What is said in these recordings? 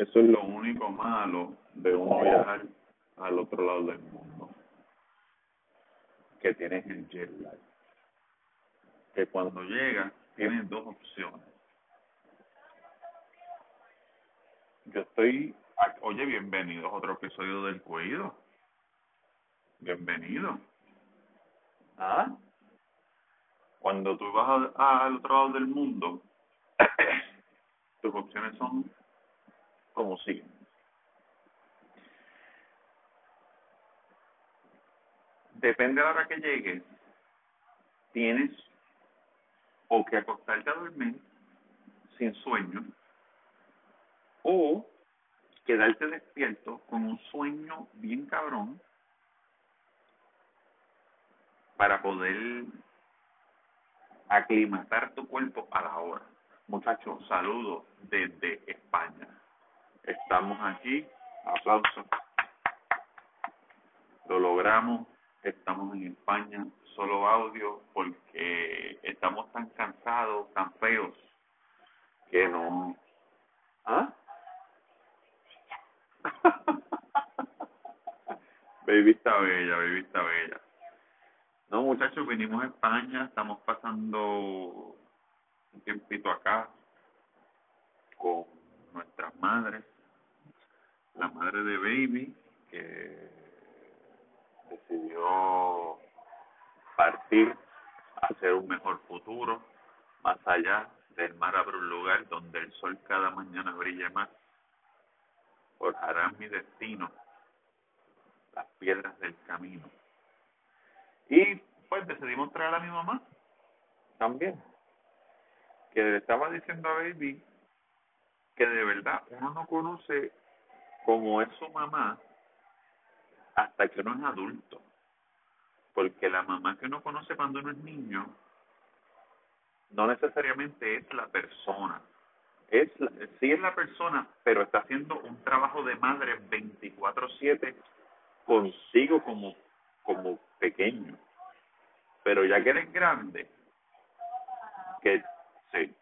Eso es lo único malo de uno viajar al otro lado del mundo. Que tienes el jet lag. Que cuando llegas tienes dos opciones. Yo estoy... Oye, bienvenidos a otro episodio del Cuido. Bienvenido. ¿Ah? Cuando tú vas al otro lado del mundo, tus opciones son como siguen. Depende de la hora que llegues, tienes o que acostarte a dormir sin sueño o quedarte despierto con un sueño bien cabrón para poder aclimatar tu cuerpo a la hora. Muchachos, saludos desde España. Estamos aquí, aplausos. Lo logramos, estamos en España, solo audio porque estamos tan cansados, tan feos, que no... ¿Ah? baby está bella, baby está bella. No, muchachos, vinimos a España, estamos pasando un tiempito acá con nuestras madres, madre de Baby, que decidió partir hacia un mejor futuro, más allá del mar abre un lugar donde el sol cada mañana brilla más, forjará mi destino, las piedras del camino. Y pues decidimos traer a mi mamá también que le estaba diciendo a Baby que de verdad uno no conoce cómo es su mamá hasta que uno es adulto. Porque la mamá que uno conoce cuando uno es niño no necesariamente es la persona. Es sí es la persona, pero está haciendo un trabajo de madre 24/7 consigo como como pequeño. Pero ya que eres grande, que Sí.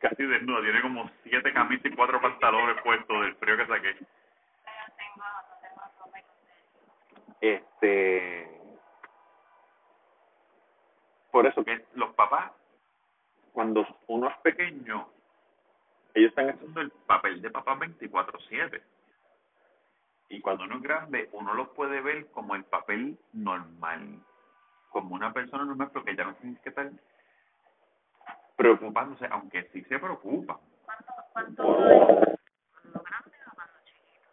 Casi desnudo, tiene como siete camisas y cuatro pantalones puestos del frío que saqué. Este. Por eso que los papás, cuando uno es pequeño, ellos están haciendo el papel de papá 24-7. Y cuando uno es grande, uno los puede ver como el papel normal. Como una persona normal, porque ya no tienes que estar preocupándose, aunque sí se preocupa. ¿Cuánto, cuánto grande o cuando chiquito?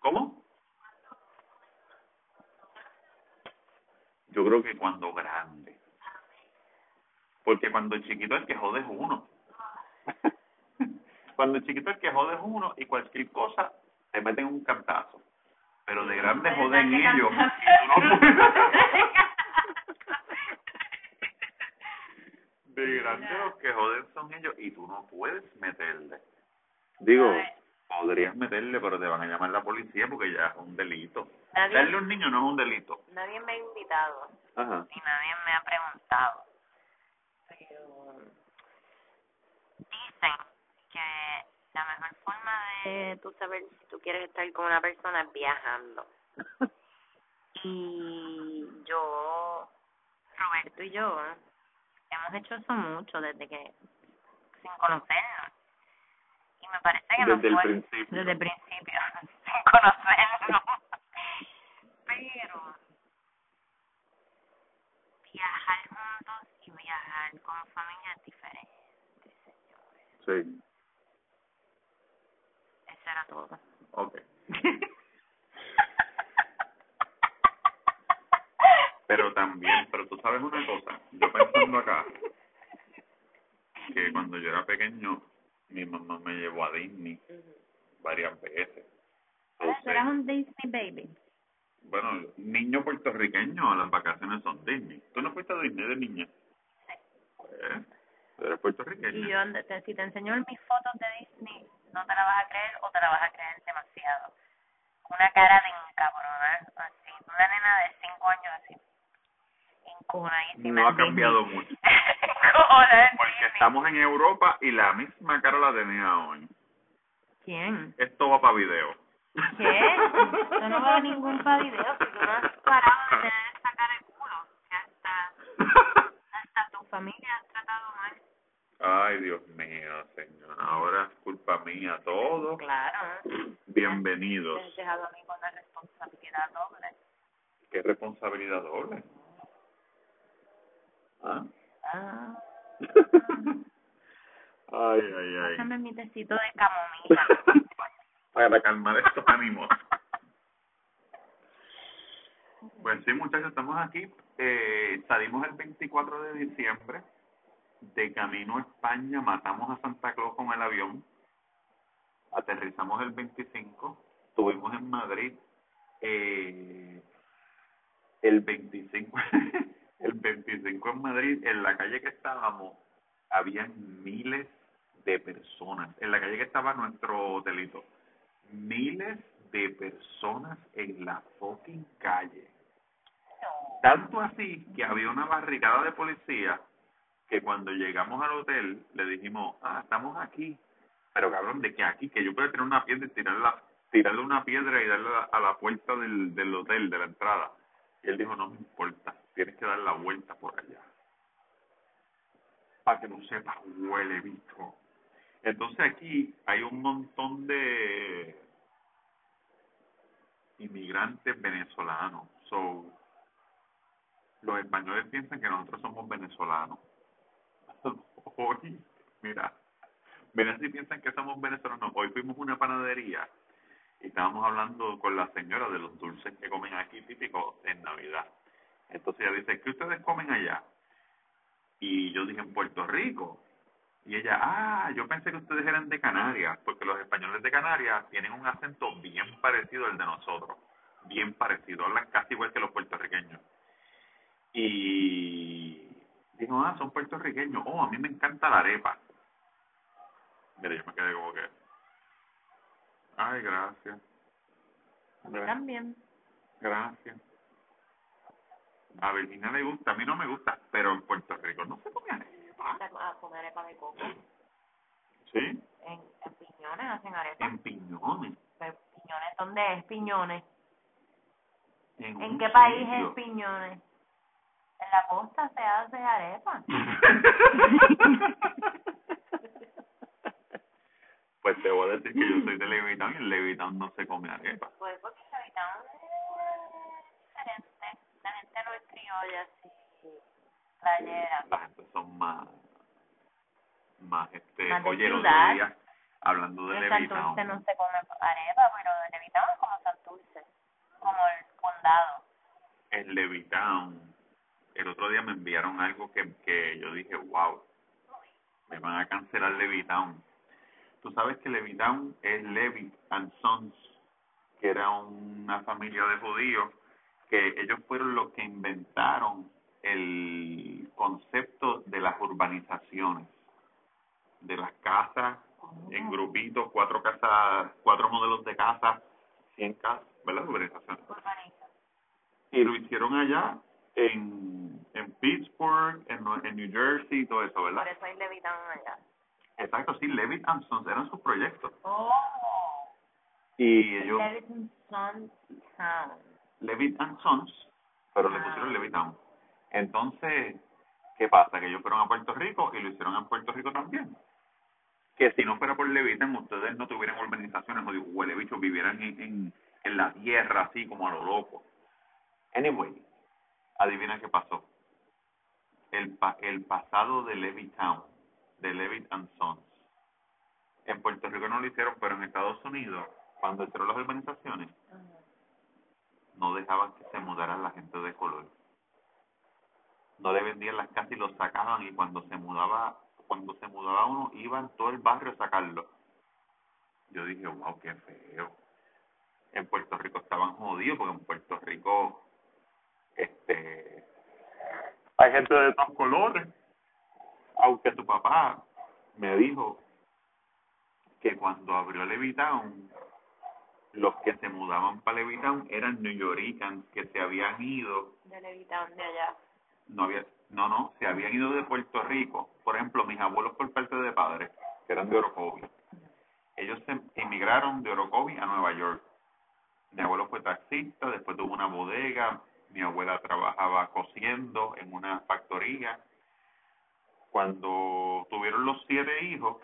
¿Cómo? Yo creo que cuando grande. Porque cuando chiquito el que jode es uno. cuando chiquito el que jode es uno y cualquier cosa te meten un cantazo. Pero de grande joden ellos. grande los que joden son ellos y tú no puedes meterle. Digo, podrías meterle, pero te van a llamar la policía porque ya es un delito. Darle a un niño no es un delito. Nadie me ha invitado Ajá. y nadie me ha preguntado. Pero dicen que la mejor forma de tú saber si tú quieres estar con una persona es viajando. y yo, Roberto y yo, hemos hecho eso mucho desde que, sin conocernos. Y me parece que Desde el fue principio. desde el principio, sin conocernos. Pero viajar juntos y viajar con familia es diferente, señores. Sí, Eso era todo. ok. Pero también, pero tú sabes una cosa, yo pensando acá, que cuando yo era pequeño, mi mamá me llevó a Disney varias veces. ¿Tú eras un Disney baby? Bueno, niño puertorriqueño, las vacaciones son Disney. ¿Tú no fuiste a Disney de niña? Pues, tú eres puertorriqueño. Y yo, te- si te enseño mis fotos de Disney, no te la vas a creer o te la vas a creer demasiado. Una cara de encabronar, así. Una nena de cinco años así. No ha cambiado mucho. Porque estamos en Europa y la misma cara la tenía hoy. ¿Quién? Esto va para video. ¿Qué? Yo no veo ningún pa video, si tú no has parado de tener esa cara de culo, que hasta, hasta tu familia has tratado mal. Ay, Dios mío, señor. Ahora es culpa mía todo. Claro. Bienvenidos. Me has dejado a mí con la responsabilidad doble. ¿Qué responsabilidad doble? ¿Ah? Ah. Ay, ay, ay. Pásame mi tecito de camomila. Para calmar estos ánimos. Pues sí, muchachos, estamos aquí. Eh, salimos el 24 de diciembre. De camino a España, matamos a Santa Claus con el avión. Aterrizamos el 25. Estuvimos en Madrid. Eh, el 25, el 25 en Madrid, en la calle que estábamos, habían miles de personas. En la calle que estaba nuestro hotelito, miles de personas en la fucking calle. Tanto así que había una barricada de policía que cuando llegamos al hotel le dijimos, ah, estamos aquí. Pero cabrón, de que aquí, que yo puedo tener una piedra y tirarla, tirarle una piedra y darle a la, a la puerta del, del hotel, de la entrada. Y él dijo, no me importa, tienes que dar la vuelta por allá. Para que no sepas, huele bicho. Entonces aquí hay un montón de inmigrantes venezolanos. So, los españoles piensan que nosotros somos venezolanos. Hoy, mira, mira si piensan que somos venezolanos. Hoy fuimos a una panadería y estábamos hablando con la señora de los dulces que comen aquí típicos en Navidad. Entonces ella dice, ¿qué ustedes comen allá? Y yo dije, en Puerto Rico. Y ella, ah, yo pensé que ustedes eran de Canarias, porque los españoles de Canarias tienen un acento bien parecido al de nosotros, bien parecido, hablan casi igual que los puertorriqueños. Y dijo, ah, son puertorriqueños, oh, a mí me encanta la arepa. Mira, yo me quedé como que, ay, gracias. A mí también. Gracias. A Virginia le gusta, a mí no me gusta, pero en Puerto Rico no se come arepa. A comer arepa de coco. ¿Sí? En, en Piñones hacen arepa. En Piñones. Pero Piñones, ¿dónde es Piñones? En, ¿En un qué país es Piñones? En la costa se hace arepa. pues te voy a decir que yo soy de Levitown y en Levitown no se come arepa. Pues porque la habitación es diferente. La gente no es criolla, así, playera. La gente son más, más este, Más de día, hablando de En Levitown, Santurce no se come arepa, pero Levitown es como Santurce, como el condado. en Levitown, el otro día me enviaron algo que, que yo dije, wow, me van a cancelar Levitown. Tú sabes que Levitown es Levitt and Sons, que era una familia de judíos, que ellos fueron los que inventaron el concepto de las urbanizaciones, de las casas en grupitos, cuatro casas, cuatro modelos de casas, cien casas, ¿verdad? Urbanizaciones Urbaniza. y lo hicieron allá en, en Pittsburgh, en, New Jersey y todo eso, Por ¿verdad? eso hay Levitown allá. Exacto, sí, Levitt and Sons eran sus proyectos. Oh, Y ellos, Town. Levitt and Sons, pero le Ah. pusieron Levittown. Entonces, ¿qué pasa? Que ellos fueron a Puerto Rico y lo hicieron en Puerto Rico también. Que si no fuera por Levittown, ustedes no tuvieran urbanizaciones o digo, huele bicho, vivieran en, en, en la tierra así como a lo loco. Anyway, adivina qué pasó. El, pa el pasado de Levittown, de Levitt and Sons. En Puerto Rico no lo hicieron, pero en Estados Unidos, cuando hicieron las urbanizaciones, no dejaban que se mudara la gente de color. No le vendían las casas y los sacaban y cuando se mudaba, cuando se mudaba uno, iban todo el barrio a sacarlo. Yo dije, wow, qué feo. En Puerto Rico estaban jodidos porque en Puerto Rico, este, hay gente de todos colores. Aunque su papá me dijo que cuando abrió Levitown, los que se mudaban para Levitown eran New Yorkers que se habían ido, De Levitown de allá. no había, no, no, se habían ido de Puerto Rico. Por ejemplo, mis abuelos por parte de padre, que eran de Orocovi, ellos ellos se emigraron de Orocovi a Nueva York. Mi abuelo fue taxista, después tuvo una bodega, mi abuela trabajaba cosiendo en una factoría. Cuando tuvieron los siete hijos,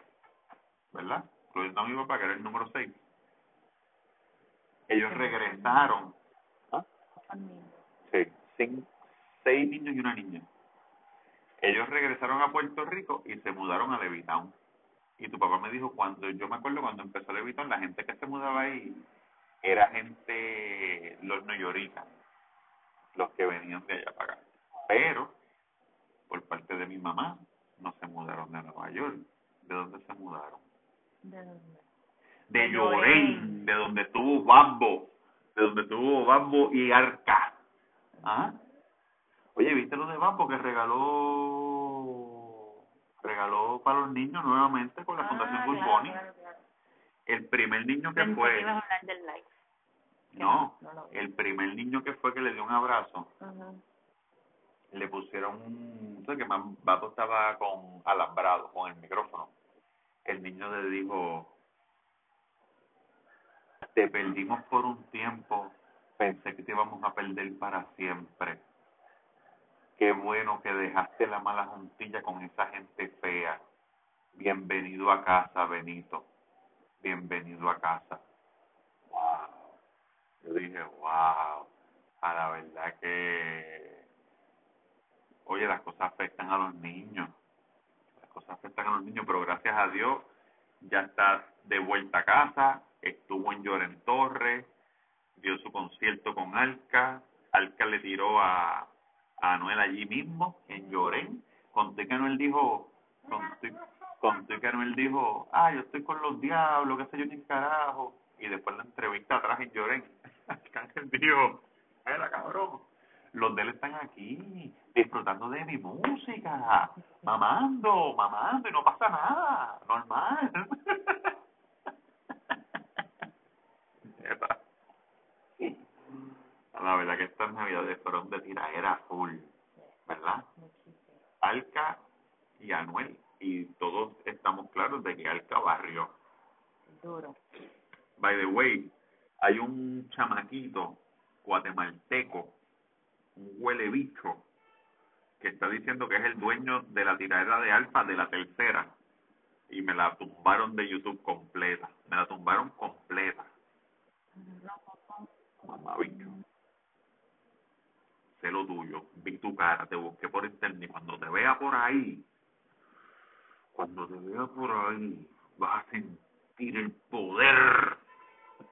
¿verdad? Incluyendo a mi papá, que era el número seis, ellos regresaron. ¿Ah? Sí, seis niños y una niña. Ellos regresaron a Puerto Rico y se mudaron a Levitown. Y tu papá me dijo, cuando yo me acuerdo cuando empezó Levitown, la gente que se mudaba ahí era gente, los neoyoritas, los que venían de allá para acá. Pero, por parte de mi mamá, no se mudaron de Nueva York. ¿De dónde se mudaron? ¿De dónde? De Llorén, de donde estuvo Bambo, de donde estuvo Bambo y Arca. ¿Ah? Oye, ¿viste lo de Bambo que regaló regaló para los niños nuevamente con la Ah, Fundación claro, claro. El primer niño que Pensé fue, que del no, el primer niño que fue que le dio un abrazo, le pusieron un, sé que Bato estaba con el micrófono. El niño le dijo, te perdimos por un tiempo, pensé que te íbamos a perder para siempre. Qué bueno que dejaste la mala juntilla con esa gente fea. Bienvenido a casa, Benito. Bienvenido a casa. Wow. Yo dije, wow. A la verdad que, oye, las cosas afectan a los niños. Las cosas afectan a los niños, pero gracias a Dios ya está de vuelta a casa. Estuvo en Lloren Torres, dio su concierto con Alca. Alca le tiró a, a Anuel allí mismo, en Llorén. Conté que Anuel dijo, conté, conté que Anuel dijo, ah, yo estoy con los diablos, qué sé yo, ni carajo. Y después la entrevista atrás en Llorén, Arcángel dijo, mira cabrón, los de él están aquí, disfrutando de mi música, mamando, mamando, y no pasa nada, normal. La verdad que estas navidades fueron de tiraera full, ¿verdad? Alca y Anuel, y todos estamos claros de que Alca barrió. Duro. By the way, hay un chamaquito guatemalteco, un huele bicho, que está diciendo que es el dueño de la tiradera de Alfa de la tercera. Y me la tumbaron de YouTube completa. Me la tumbaron completa. Mamá bicho. Sé lo tuyo. Vi tu cara, te busqué por internet. Cuando te vea por ahí, cuando te vea por ahí, vas a sentir el poder.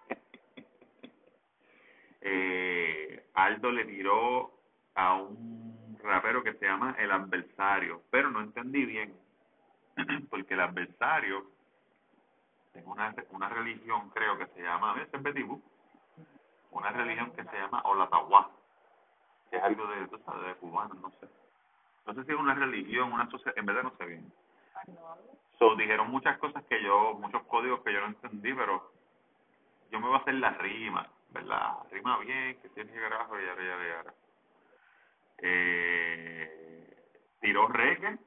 eh, Aldo le tiró a un rapero que se llama El Adversario, pero no entendí bien, porque el adversario tiene una, una religión, creo que se llama, ¿ves? Una religión que se llama Olatawá, que es algo de, tú sabes, de cubano, no sé. No sé si es una religión, una sociedad, en verdad no sé bien. So, dijeron muchas cosas que yo, muchos códigos que yo no entendí, pero yo me voy a hacer la rima, ¿verdad? Rima bien, que tiene que carajo, y ahora, y ahora, y ahora. Eh, tiró Reque.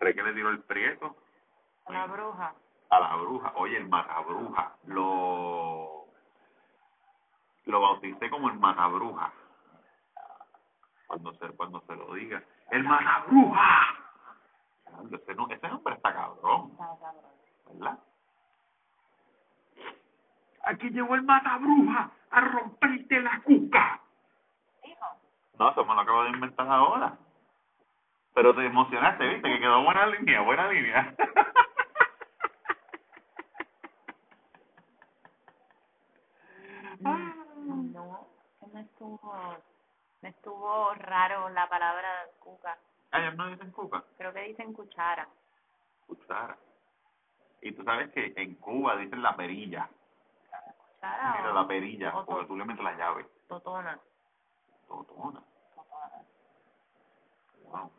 Reque le tiró el prieto A la bruja. a la bruja, oye, el matabruja, lo, lo bauticé como el matabruja, cuando se, cuando se lo diga, el matabruja, ese, no, ese nombre está cabrón, Está cabrón. ¿verdad? Aquí llegó el matabruja a romperte la cuca. No, eso me lo acabo de inventar ahora. Pero te emocionaste, viste, que quedó buena línea, buena línea. Mm, No, que me estuvo, me estuvo raro la palabra cuca. Ah, ellos no dicen cuca, Creo que dicen cuchara. cuchara. Y tú sabes que en Cuba dicen la perilla. Cuchara Mira la perilla, o porque tú le metes la llave. totona. Totona. Wow.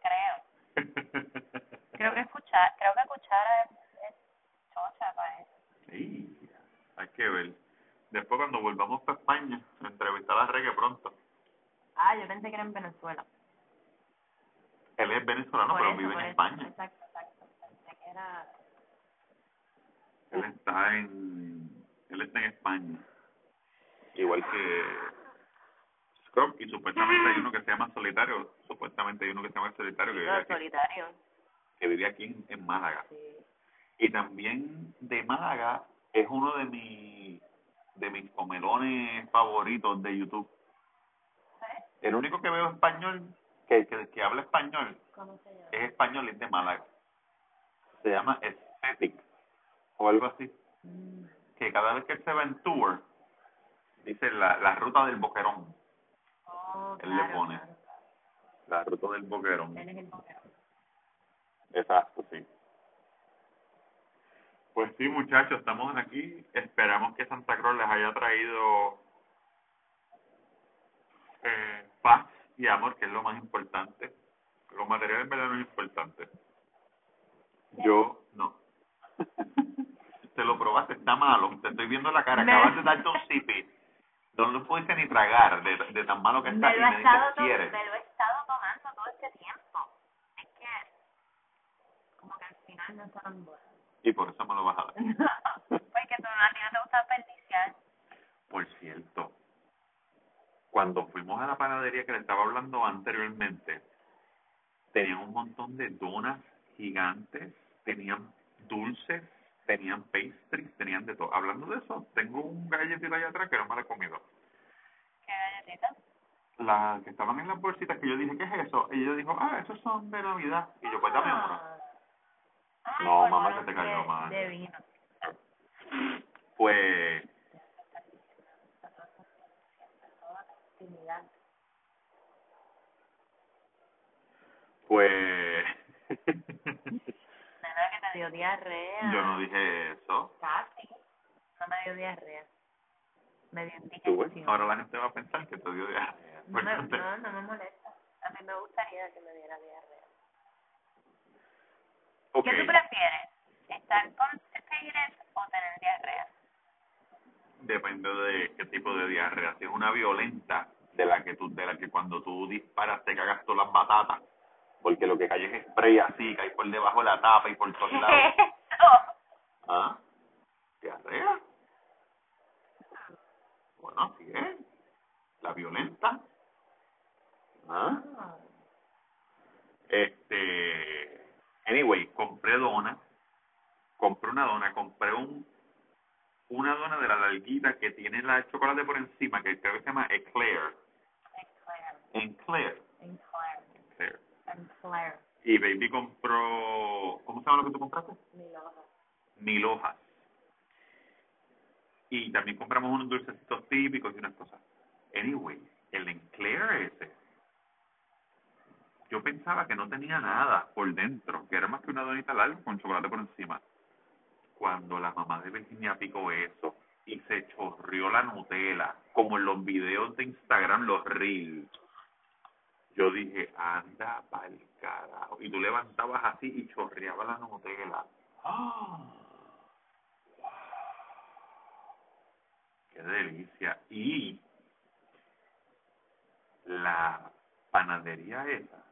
Creo. Creo que cuchara, creo que cuchara es, es chocha, parece. Sí, hay que ver. Después cuando volvamos para España, entrevistar a Reggae pronto. Ah, yo pensé que era en Venezuela. Él es venezolano, Por pero eso, vive en eso. España. Exacto, exacto. Pensé que era... Él está en, él está en España. Igual que Scrub, y supuestamente hay uno que se llama Solitario, supuestamente hay uno que se llama Solitario que vive aquí, solitarios. que vive aquí en, en Málaga. Sí. Y también de Málaga es uno de mis de mis comelones favoritos de YouTube. El único que veo español, que, que, que habla español, ¿Cómo se llama? es español es de Málaga. Se llama Aesthetic o algo así. Mm. Que cada vez que él se va en tour, dice la, la ruta del boquerón. Oh, Él le pone. claro. La ruta del boquerón. Él es el boquero. Exacto, sí. Pues sí, muchachos, estamos aquí. Esperamos que Santa Cruz les haya traído eh, paz y amor, que es lo más importante. Lo material en verdad no es importante. Yo no. Te lo probaste, está malo. Te estoy viendo la cara. Acabas de darte un sipi. No lo pudiste ni tragar de, de tan malo que está. Me y lo, he me estado lo he estado tomando todo este tiempo. Es que, como que al final no son buenos. Y por eso me lo vas a dar. Porque tú no, a ti no te gusta desperdiciar. Por cierto, cuando fuimos a la panadería que le estaba hablando anteriormente, tenían un montón de donas gigantes, tenían dulces, tenían pastries, tenían de todo. Hablando de eso, tengo un galletito allá atrás que no me lo he comido. ¿Qué galletita? Las que estaban en las bolsitas que yo dije, ¿qué es eso? Y ella dijo, ah, esos son de Navidad. Y yo, pues dame uno. Ah. Ay, No, por mamá, se te cayó mal. De vino. Pues, Pues, Nena, que te dio diarrea. yo no dije eso. Casi. No me dio diarrea. Me dio indigestión. ahora la gente va a pensar que te dio diarrea. No, me, no, no me molesta. A mí me gustaría que me diera diarrea. Ok. ¿Qué tú prefieres? ¿Estar constipated o tener diarrea? Depende de qué tipo de diarrea. Si es una violenta, de la que tú, de la que cuando tú disparas te cagas todas las batatas, porque lo que cae es spray así, cae por debajo de la tapa y por todos lados. ¿Ah? ¿Diarrea? Bueno, así es. La violenta. ¿Ah? Este, anyway, compré dona, compré una dona, compré un una dona de la larguita que tiene la chocolate por encima, que creo que se llama Eclair. Eclair. Eclair. Eclair. Y Baby compró, ¿cómo se llama lo que tú compraste? Mil hojas. Y también compramos unos dulcecitos típicos y unas cosas. Anyway, el Eclair ese, yo pensaba que no tenía nada por dentro, que era más que una donita larga con chocolate por encima. Cuando la mamá de Virginia picó eso y se chorrió la Nutella, como en los videos de Instagram, los reels, yo dije, anda pa'l carajo. Y tú levantabas así y chorreaba la Nutella. ¡Ah! ¡Wow! ¡Qué delicia! Y la panadería esa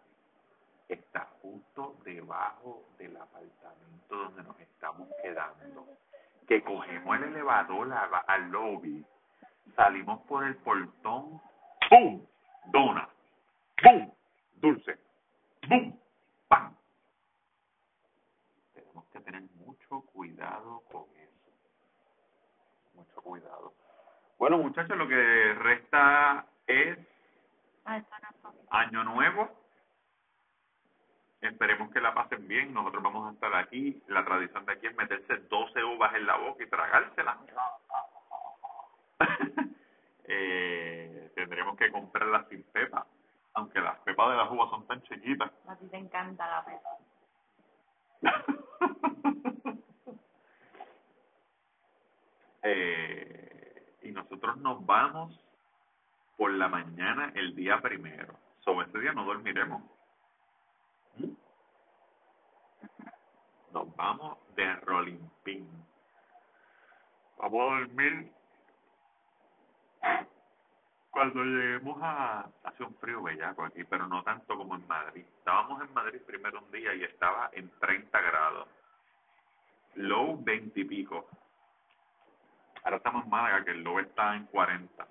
está justo debajo del apartamento donde nos estamos quedando. Que cogemos el elevador al lobby, salimos por el portón, ¡pum! Dona, ¡pum! Dulce, ¡pum! ¡Pam! Tenemos que tener mucho cuidado con eso. Mucho cuidado. Bueno, muchachos, lo que resta es Ah. Año Nuevo. Esperemos que la pasen bien. Nosotros vamos a estar aquí. La tradición de aquí es meterse 12 uvas en la boca y tragárselas. eh, tendremos que comprarlas sin pepa. Aunque las pepas de las uvas son tan chiquitas. A ti te encanta la pepa. eh, y nosotros nos vamos por la mañana el día primero. Sobre ese día no dormiremos. ¿Mm? Nos vamos de Rolling Pin. Vamos a dormir cuando lleguemos a... Hace un frío bellaco aquí, pero no tanto como en Madrid. Estábamos en Madrid primero un día y estaba en 30 grados. low 20 y pico. Ahora estamos en Málaga, que el low está en 40.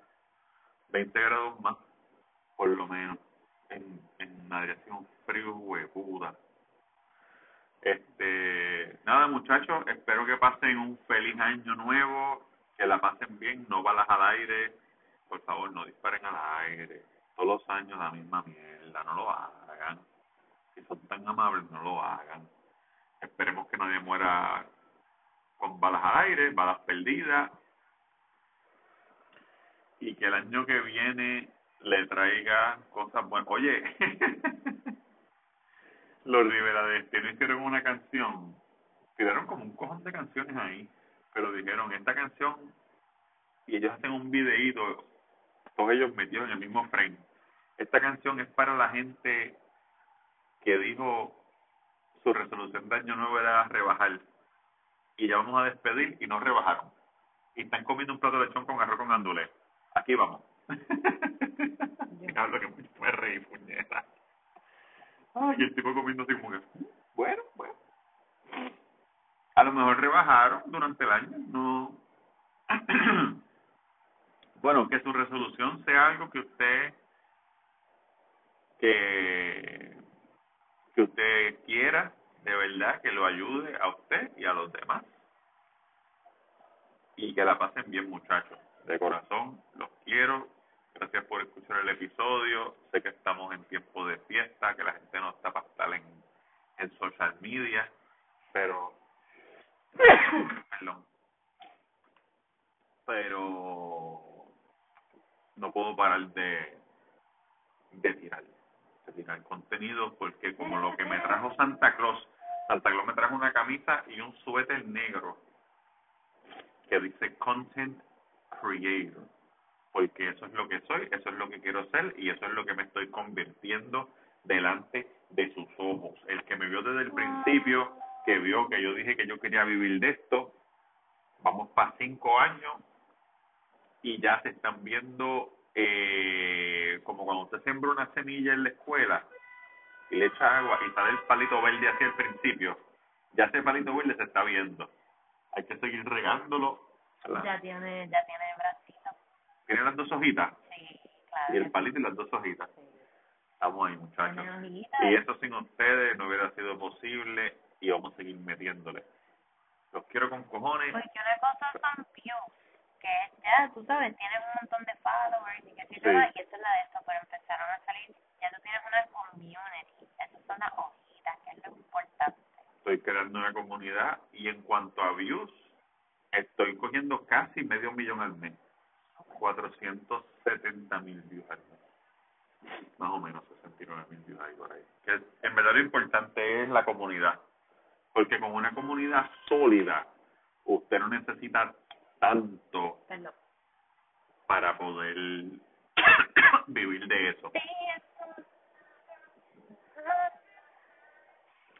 20 grados más, por lo menos. En, en Madrid ha un frío huepuda. Este, nada muchachos, espero que pasen un feliz año nuevo, que la pasen bien, no balas al aire, por favor no disparen al aire, todos los años la misma mierda, no lo hagan, si son tan amables no lo hagan, esperemos que nadie muera con balas al aire, balas perdidas, y que el año que viene le traiga cosas buenas. Oye, los Rivera de Destino hicieron una canción, tiraron como un cojón de canciones ahí, pero dijeron, esta canción, y ellos hacen un videíto, todos ellos metidos en el mismo frame. Esta canción es para la gente que dijo su resolución de año nuevo era rebajar, y ya vamos a despedir y no rebajaron. Y están comiendo un plato de lechón con arroz con andulé. Aquí vamos. Hablo que me reí, puñeta. Ay, el tipo comiendo como que, bueno, bueno. A lo mejor rebajaron durante el año, no. bueno, que su resolución sea algo que usted que que usted quiera de verdad que lo ayude a usted y a los demás y que la pasen bien muchachos de corazón los quiero Gracias por escuchar el episodio. Sé que estamos en tiempo de fiesta, que la gente no está para estar en, en social media, pero. perdón. Pero. No puedo parar de. de tirar. De tirar contenido, porque como lo que me trajo Santa Claus. Santa Claus me trajo una camisa y un suéter negro que dice Content Creator porque eso es lo que soy, eso es lo que quiero ser y eso es lo que me estoy convirtiendo delante de sus ojos. El que me vio desde el principio, que vio que yo dije que yo quería vivir de esto, vamos para cinco años y ya se están viendo eh, como cuando usted siembra una semilla en la escuela y le echa agua y sale el palito verde hacia el principio, ya ese palito verde se está viendo. Hay que seguir regándolo. Ya tiene, ya tiene ¿Tiene las dos hojitas? Sí, claro. Y el palito y las dos hojitas. Estamos ahí, muchachos. Y eso sin ustedes no hubiera sido posible y vamos a seguir metiéndole. Los quiero con cojones. Porque una cosa son views, que ya, tú sabes, tienes un montón de followers y que sí. y esa es la de esto, pero empezaron a salir, ya tú tienes una community, esas son las hojitas, que es lo importante. Estoy creando una comunidad y en cuanto a views, estoy cogiendo casi medio millón al mes. 470 mil views al Más o menos 69 mil views ahí por ahí. Que en verdad lo importante es la comunidad. Porque con una comunidad sólida, usted no necesita tanto para poder vivir de eso.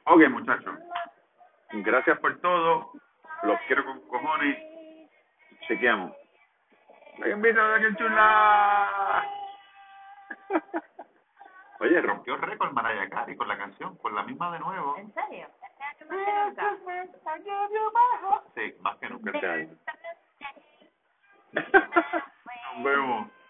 Ok, muchachos. Gracias por todo. Los quiero con cojones. Chequeamos. ¡Invita a que chula! Oye, rompió récord Mariah Carey con la canción, con la misma de nuevo. ¿En serio? Sí, más que nunca este año. Nos vemos.